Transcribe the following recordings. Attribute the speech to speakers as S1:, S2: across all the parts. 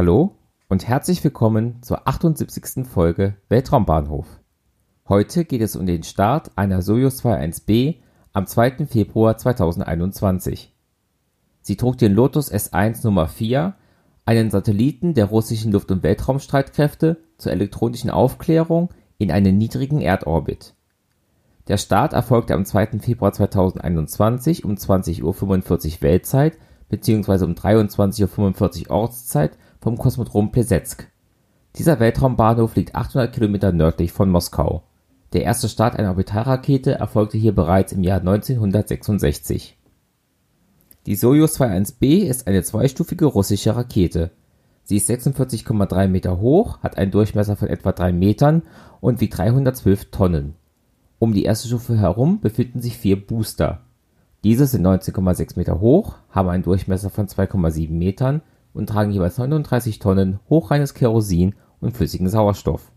S1: Hallo und herzlich willkommen zur 78. Folge Weltraumbahnhof. Heute geht es um den Start einer Soyuz 21B am 2. Februar 2021. Sie trug den Lotus S1 Nummer 4, einen Satelliten der russischen Luft- und Weltraumstreitkräfte zur elektronischen Aufklärung in einen niedrigen Erdorbit. Der Start erfolgte am 2. Februar 2021 um 20:45 Uhr Weltzeit bzw. um 23:45 Uhr Ortszeit vom Kosmodrom Plesetsk. Dieser Weltraumbahnhof liegt 800 Kilometer nördlich von Moskau. Der erste Start einer Orbitalrakete erfolgte hier bereits im Jahr 1966. Die Sojus 21B ist eine zweistufige russische Rakete. Sie ist 46,3 Meter hoch, hat einen Durchmesser von etwa 3 Metern und wiegt 312 Tonnen. Um die erste Stufe herum befinden sich vier Booster. Diese sind 19,6 Meter hoch, haben einen Durchmesser von 2,7 Metern und tragen jeweils 39 Tonnen hochreines Kerosin und flüssigen Sauerstoff.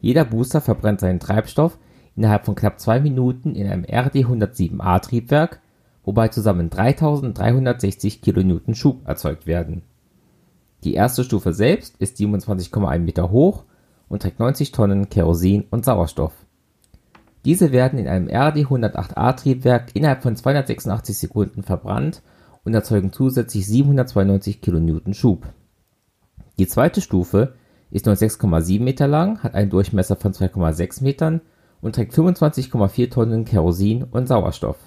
S1: Jeder Booster verbrennt seinen Treibstoff innerhalb von knapp zwei Minuten in einem RD-107A-Triebwerk, wobei zusammen 3360 kN Schub erzeugt werden. Die erste Stufe selbst ist 27,1 Meter hoch und trägt 90 Tonnen Kerosin und Sauerstoff. Diese werden in einem RD-108A-Triebwerk innerhalb von 286 Sekunden verbrannt und erzeugen zusätzlich 792 kN Schub. Die zweite Stufe ist nur 6,7 Meter lang, hat einen Durchmesser von 2,6 Metern und trägt 25,4 Tonnen Kerosin und Sauerstoff.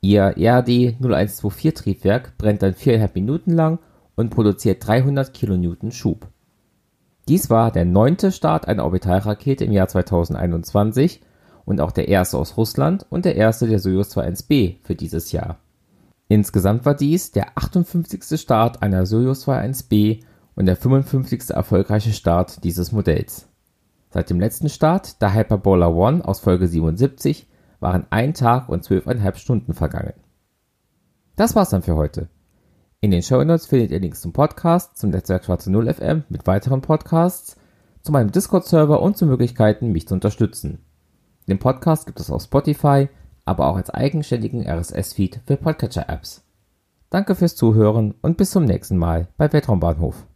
S1: Ihr RD-0124-Triebwerk brennt dann viereinhalb Minuten lang und produziert 300 kN Schub. Dies war der neunte Start einer Orbitalrakete im Jahr 2021 und auch der erste aus Russland und der erste der Soyuz 21B für dieses Jahr. Insgesamt war dies der 58. Start einer Soyuz 21B und der 55. erfolgreiche Start dieses Modells. Seit dem letzten Start, der Hyperbola One aus Folge 77, waren ein Tag und zwölfeinhalb Stunden vergangen. Das war's dann für heute. In den Show Notes findet ihr Links zum Podcast, zum Netzwerk Schwarze Null FM mit weiteren Podcasts, zu meinem Discord-Server und zu Möglichkeiten, mich zu unterstützen. Den Podcast gibt es auf Spotify, aber auch als eigenständigen RSS-Feed für Podcatcher-Apps. Danke fürs Zuhören und bis zum nächsten Mal bei Weltraumbahnhof.